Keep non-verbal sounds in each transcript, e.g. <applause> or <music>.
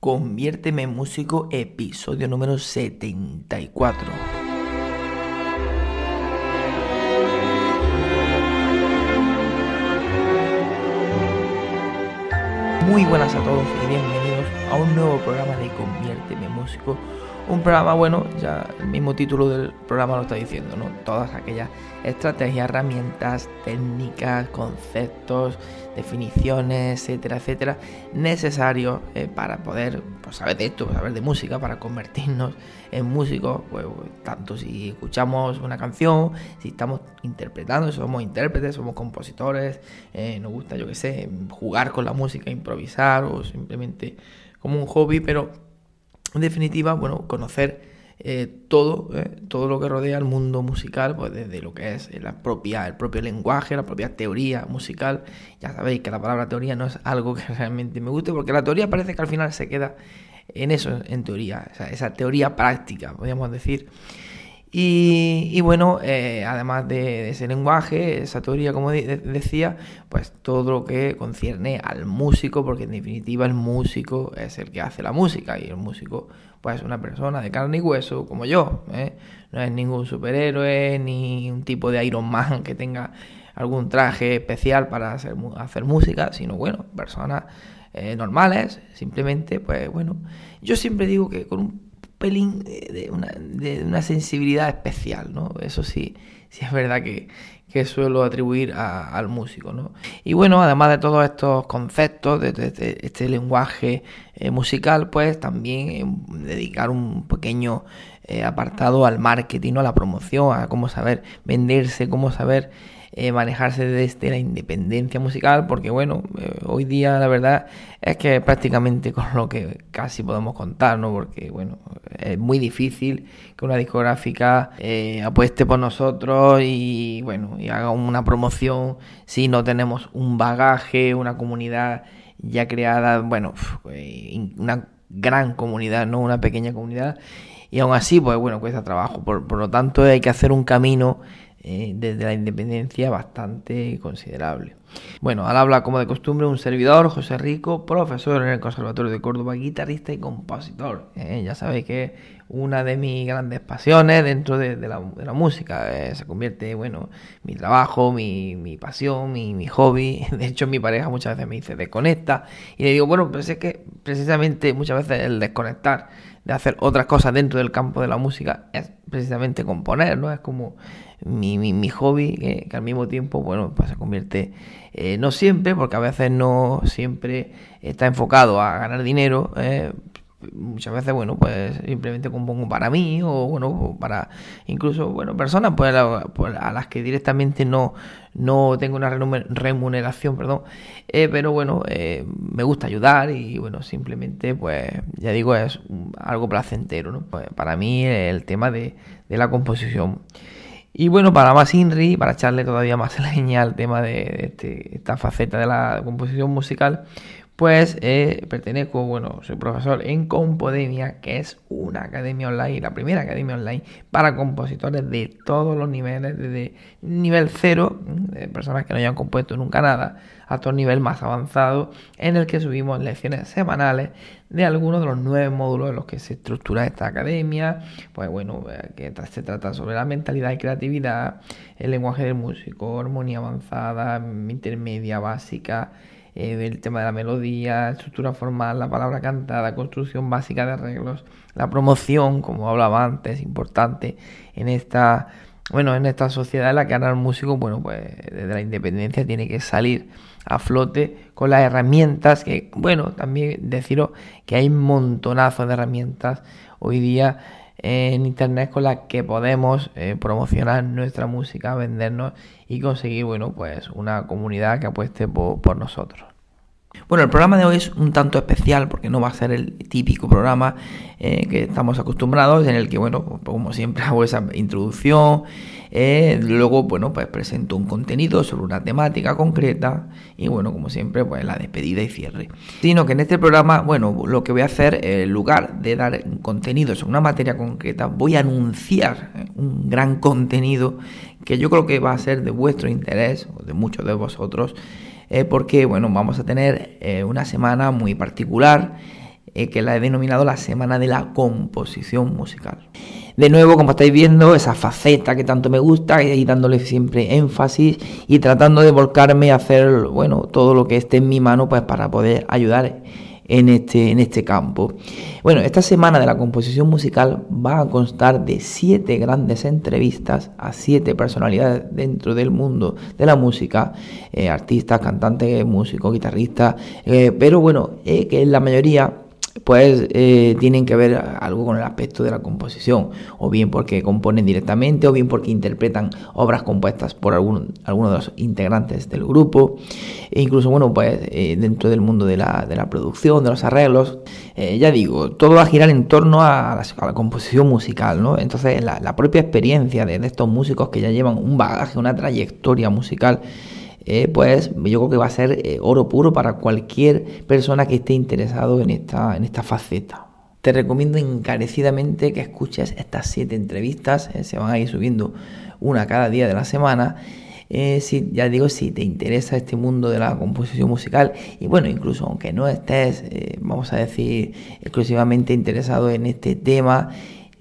Conviérteme en músico, episodio número 74. Muy buenas a todos y bienvenidos a un nuevo programa de Conviérteme en músico un programa, bueno, ya el mismo título del programa lo está diciendo, ¿no? Todas aquellas estrategias, herramientas, técnicas, conceptos, definiciones, etcétera, etcétera, necesarios eh, para poder pues, saber de esto, saber de música, para convertirnos en músicos, pues, tanto si escuchamos una canción, si estamos interpretando, somos intérpretes, somos compositores, eh, nos gusta, yo qué sé, jugar con la música, improvisar o simplemente como un hobby, pero en definitiva, bueno, conocer eh, todo, eh, todo lo que rodea el mundo musical, pues desde lo que es la propia, el propio lenguaje, la propia teoría musical. Ya sabéis que la palabra teoría no es algo que <laughs> realmente me guste, porque la teoría parece que al final se queda en eso, en teoría, esa teoría práctica, podríamos decir. Y, bueno, eh, además de, ese lenguaje, esa teoría, como decía, pues todo lo que concierne al músico, porque en definitiva el músico es el que hace la música y el músico pues es una persona de carne y hueso como yo, ¿eh? no es ningún superhéroe ni un tipo de Iron Man que tenga algún traje especial para hacer, hacer música, sino bueno, personas eh, normales, simplemente, pues bueno, yo siempre digo que con un pelín de una, de una sensibilidad especial, ¿no? Eso sí, sí es verdad que, que suelo atribuir al músico, ¿no? Y bueno, además de todos estos conceptos, de, este lenguaje eh, musical, pues también eh, dedicar un pequeño eh, apartado al marketing, a la promoción, a cómo saber venderse, cómo saber manejarse desde la independencia musical, porque bueno, hoy día la verdad es que prácticamente <laughs> con lo que casi podemos contar, ¿no? Porque bueno, es muy difícil que una discográfica eh, apueste por nosotros y bueno, y haga una promoción si no tenemos un bagaje, una comunidad ya creada, bueno, una gran comunidad, no una pequeña comunidad. Y aún así, pues bueno, cuesta trabajo. Por, por lo tanto, hay que hacer un camino eh, desde la independencia bastante considerable. Bueno, al habla como de costumbre un servidor, José Rico, profesor en el Conservatorio de Córdoba, guitarrista y compositor. Eh, ya sabéis que una de mis grandes pasiones dentro de, la, música eh, se convierte, bueno, mi trabajo, mi, mi pasión, mi, hobby. <laughs> De hecho, mi pareja muchas veces me dice desconecta y le digo, bueno, pues es que precisamente muchas veces el desconectar de hacer otras cosas dentro del campo de la música es precisamente componer, ¿no? Es como mi, mi, hobby, que, al mismo tiempo, bueno, pues se convierte, eh, no siempre, porque a veces no siempre está enfocado a ganar dinero, eh, muchas veces, bueno, pues simplemente compongo para mí o, bueno, para incluso, bueno, personas pues, a, las que directamente no, no tengo una remuneración, perdón, eh, pero bueno, me gusta ayudar y bueno, simplemente, pues, ya digo, es algo placentero, ¿no? Pues, para mí el tema de, de la composición. Y bueno, para más INRI, para echarle todavía más <laughs> leña al tema de, este, esta faceta de la composición musical, pues eh, pertenezco, bueno, soy profesor en Compodemia, que es una academia online, la primera academia online para compositores de todos los niveles, desde nivel cero, de personas que no hayan compuesto nunca nada, hasta un nivel más avanzado, en el que subimos lecciones semanales de algunos de los nueve módulos en los que se estructura esta academia, pues bueno, eh, que se trata sobre la mentalidad y creatividad, el lenguaje del músico, armonía avanzada, intermedia, básica, eh, el tema de la melodía, estructura formal, la palabra cantada, construcción básica de arreglos, la promoción, como hablaba antes, importante en esta, bueno, en esta sociedad en la que ahora el músico, bueno, pues desde la independencia tiene que salir a flote con las herramientas que, bueno, también deciros que hay montonazos de herramientas hoy día en internet con las que podemos eh, promocionar nuestra música, vendernos y conseguir, bueno, pues una comunidad que apueste por, nosotros. Bueno, el programa de hoy es un tanto especial porque no va a ser el típico programa eh, que estamos acostumbrados en el que, bueno, como siempre <laughs> hago esa introducción, eh, luego, bueno, pues presento un contenido sobre una temática concreta y, bueno, como siempre, pues la despedida y cierre. Sino que en este programa, bueno, lo que voy a hacer, en lugar de dar contenido sobre una materia concreta, voy a anunciar eh, un gran contenido que yo creo que va a ser de vuestro interés o de muchos de vosotros eh, porque bueno, vamos a tener eh, una semana muy particular eh, que la he denominado la semana de la composición musical. De nuevo, como estáis viendo, esa faceta que tanto me gusta y dándole siempre énfasis y tratando de volcarme a hacer bueno todo lo que esté en mi mano pues para poder ayudar en este, en este campo. Bueno, esta semana de la composición musical va a constar de siete grandes entrevistas a siete personalidades dentro del mundo de la música, eh, artistas, cantantes, músicos, guitarristas, eh, pero bueno, eh, que la mayoría pues eh, tienen que ver algo con el aspecto de la composición, o bien porque componen directamente, o bien porque interpretan obras compuestas por algún, alguno de los integrantes del grupo, e incluso, bueno, pues eh, dentro del mundo de la, de la, producción, de los arreglos, eh, ya digo, todo va a girar en torno a la, composición musical, ¿no? Entonces, la, la propia experiencia de, de estos músicos que ya llevan un bagaje, una trayectoria musical, eh, pues yo creo que va a ser eh, oro puro para cualquier persona que esté interesado en esta, en esta faceta. Te recomiendo encarecidamente que escuches estas siete entrevistas, eh, se van a ir subiendo una cada día de la semana. si, ya digo, si te interesa este mundo de la composición musical y bueno, incluso aunque no estés, vamos a decir, exclusivamente interesado en este tema,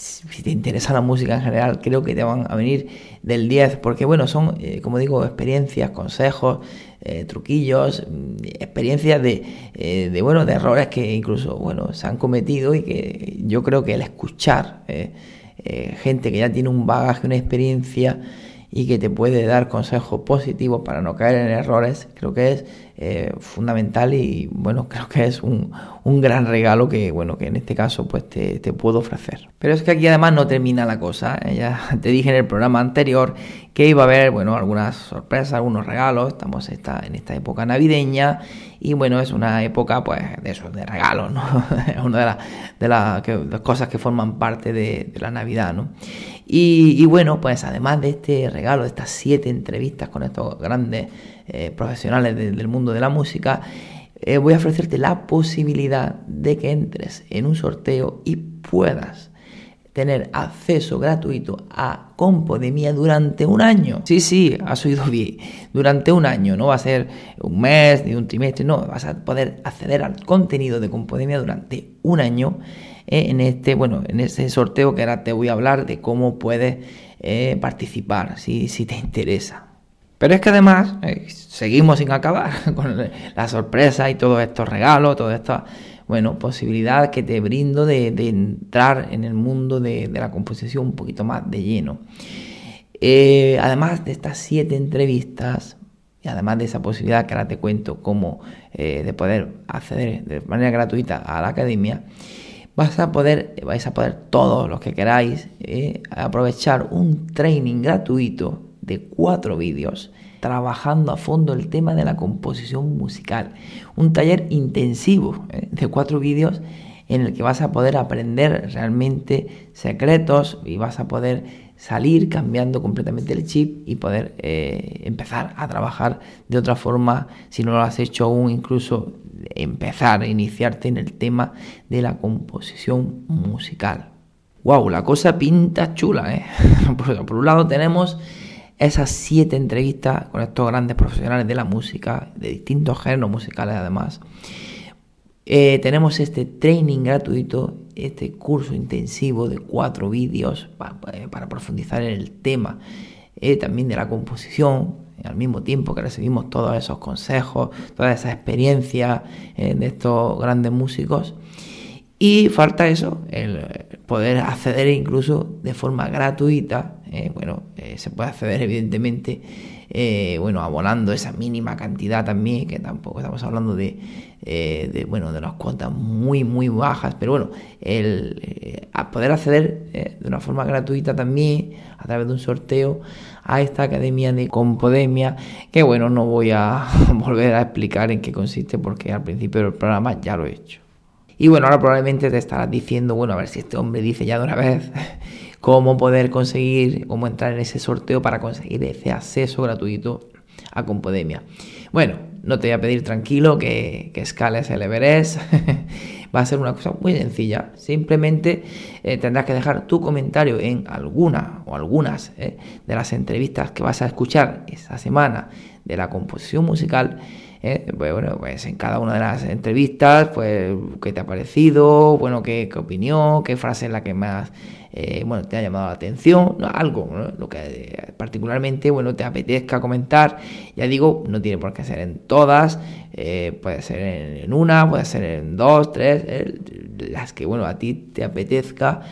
si te interesa la música en general, creo que te van a venir del 10, porque bueno, son, eh, como digo, experiencias, consejos, eh, truquillos, mm, experiencias de, eh, de, bueno, de errores que incluso, bueno, se han cometido y que yo creo que el escuchar gente que ya tiene un bagaje, una experiencia, y que te puede dar consejos positivos para no caer en errores, creo que es eh, fundamental y bueno, <laughs> creo que es un, un, gran regalo que bueno, que en este caso pues te, te, puedo ofrecer. Pero es que aquí además no termina la cosa, ¿eh? ya <laughs> te dije en el programa anterior que iba a haber bueno, algunas sorpresas, algunos regalos, estamos esta, en esta época navideña y bueno, es una época pues de esos, de regalos, ¿no? <laughs> es una de, de, la, las cosas que forman parte de, la Navidad, ¿no? Y, bueno, pues además de este regalo, de estas siete entrevistas con estos grandes eh, profesionales del mundo de la música, eh, voy a ofrecerte la posibilidad de que entres en un sorteo y puedas tener acceso gratuito a Compodemia durante un año. Sí, sí, has oído bien. Durante un año, no va a ser un mes ni un trimestre, no, vas a poder acceder al contenido de Compodemia durante un año eh, en este, bueno, en ese sorteo que ahora te voy a hablar de cómo puedes participar, si, si te interesa. Pero es que además eh, seguimos sin acabar <laughs> con la sorpresa y todos estos regalos, toda esta bueno, posibilidad que te brindo de, entrar en el mundo de, la composición un poquito más de lleno. además de estas siete entrevistas, y además de esa posibilidad que ahora te cuento cómo de poder acceder de manera gratuita a la academia, vas a poder, vais a poder todos los que queráis eh, aprovechar un training gratuito de cuatro vídeos trabajando a fondo el tema de la composición musical. Un taller intensivo eh, de cuatro vídeos en el que vas a poder aprender realmente secretos y vas a poder salir cambiando completamente el chip y poder eh, empezar a trabajar de otra forma si no lo has hecho aún incluso empezar a iniciarte en el tema de la composición musical. ¡Wow! La cosa pinta chula, ¿eh? <laughs> Por, un lado tenemos esas siete entrevistas con estos grandes profesionales de la música, de distintos géneros musicales además. Eh, tenemos este training gratuito, este curso intensivo de cuatro vídeos para, profundizar en el tema eh, también de la composición, al mismo tiempo que recibimos todos esos consejos, toda esa experiencia eh, de estos grandes músicos. Y falta eso, el poder acceder incluso de forma gratuita. Eh, bueno, eh, se puede acceder evidentemente eh, bueno, abonando esa mínima cantidad también, que tampoco estamos hablando de, bueno, de unas cuotas muy, muy bajas, pero bueno, el a poder acceder de una forma gratuita también, a través de un sorteo, a esta academia de Compodemia, que bueno, no voy a <laughs> volver a explicar en qué consiste porque al principio del programa ya lo he hecho. Y bueno, ahora probablemente te estarás diciendo, bueno, a ver si este hombre dice ya de una vez <laughs> cómo poder conseguir, cómo entrar en ese sorteo para conseguir ese acceso gratuito a Compodemia. Bueno, no te voy a pedir tranquilo que, que escales el Everest. <laughs> Va a ser una cosa muy sencilla. Simplemente eh, tendrás que dejar tu comentario en alguna o algunas eh, de las entrevistas que vas a escuchar esta semana de la composición musical ¿eh? Pues, bueno, pues en cada una de las entrevistas, pues qué te ha parecido, bueno, qué, opinión, qué frase es la que más eh, bueno, te ha llamado la atención, algo, lo que eh, particularmente bueno, te apetezca comentar. Ya digo, no tiene por qué ser en todas, puede ser en, una, puede ser en dos, tres, las que bueno, a ti te apetezca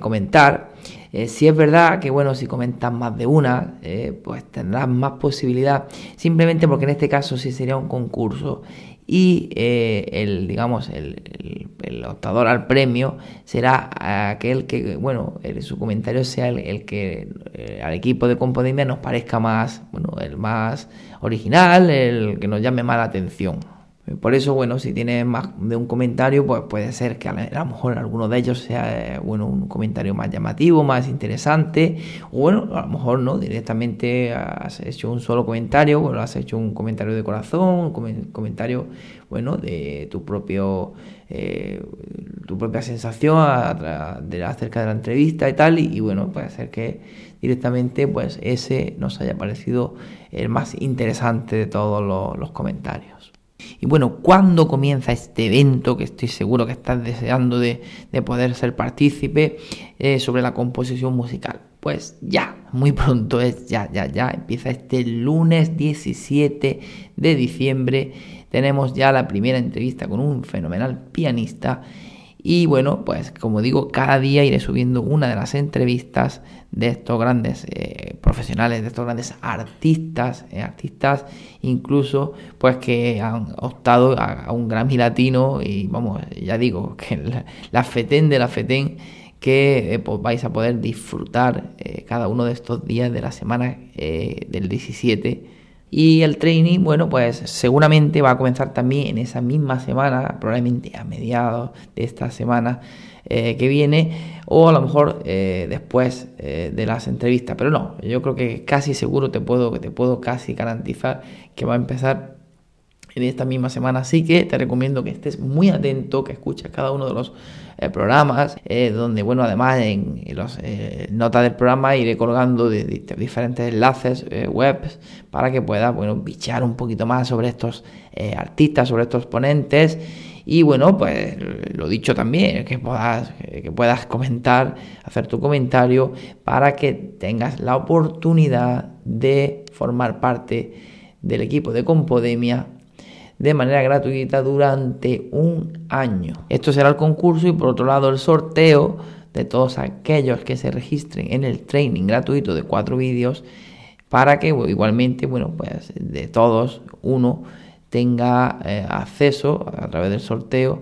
comentar. Eh, si es verdad que, bueno, si comentas más de una, eh, pues tendrás más posibilidad, simplemente porque en este caso sí sería un concurso y eh, el, digamos, el, optador al premio será aquel que, bueno, su comentario sea el, que al equipo de Compodemia nos parezca más, bueno, el más original, el que nos llame más la atención. Por eso, bueno, si tienes más de un comentario, pues puede ser que a lo mejor alguno de ellos sea, eh, bueno, un comentario más llamativo, más interesante, o bueno, a lo mejor no, directamente has hecho un solo comentario, bueno, has hecho un comentario de corazón, un comentario, bueno, de tu propio, eh, tu propia sensación acerca de la entrevista y tal, y, bueno, puede ser que directamente, pues ese nos haya parecido el más interesante de todos los comentarios. Y bueno, ¿cuándo comienza este evento que estoy seguro que estás deseando de, poder ser partícipe eh, sobre la composición musical? Pues ya, muy pronto es, ya, ya, ya, empieza este lunes 17 de diciembre. Tenemos ya la primera entrevista con un fenomenal pianista y bueno, pues como digo, cada día iré subiendo una de las entrevistas de estos grandes eh, profesionales, de estos grandes artistas, eh, artistas incluso pues que han optado a, un Grammy latino y vamos, ya digo, <laughs> que la, FETEN de la FETEN que eh, pues vais a poder disfrutar cada uno de estos días de la semana del 17 y el training, bueno, pues seguramente va a comenzar también en esa misma semana, probablemente a mediados de esta semana eh, que viene, o a lo mejor eh, después eh, de las entrevistas. Pero no, yo creo que casi seguro te puedo, te puedo casi garantizar que va a empezar en esta misma semana. Así que te recomiendo que estés muy atento, que escuches cada uno de los eh, programas, eh, donde, bueno, además en, las eh, notas del programa iré colgando de, diferentes enlaces web para que puedas, bueno, bichar un poquito más sobre estos artistas, sobre estos ponentes. Y bueno, pues lo dicho también, que puedas, que puedas comentar, hacer tu comentario para que tengas la oportunidad de formar parte del equipo de Compodemia de manera gratuita durante un año. Esto será el concurso y por otro lado el sorteo de todos aquellos que se registren en el training gratuito de cuatro vídeos para que igualmente, bueno, pues de todos uno tenga eh, acceso a través del sorteo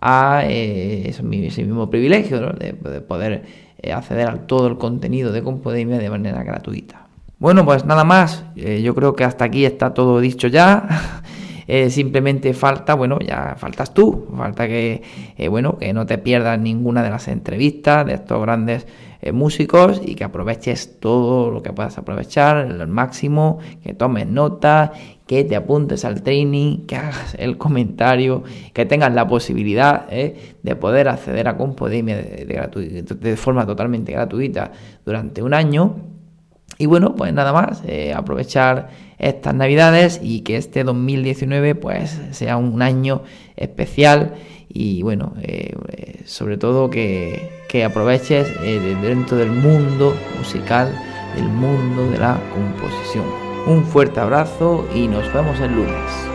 a eh, ese, mismo privilegio de, poder eh, acceder a todo el contenido de Compodemia de manera gratuita. Bueno, pues nada más, yo creo que hasta aquí está todo dicho ya. <laughs> Eh, simplemente falta, bueno, ya faltas tú, falta que, eh, bueno, que no te pierdas ninguna de las entrevistas de estos grandes eh, músicos y que aproveches todo lo que puedas aprovechar al máximo, que tomes nota, que te apuntes al training, que hagas el comentario, que tengas la posibilidad de poder acceder a Compodemia de, de forma totalmente gratuita durante un año. Y bueno, pues nada más, aprovechar estas navidades y que este 2019 pues sea un año especial y bueno, eh, sobre todo que, que aproveches eh, dentro del mundo musical, del mundo de la composición. Un fuerte abrazo y nos vemos el lunes.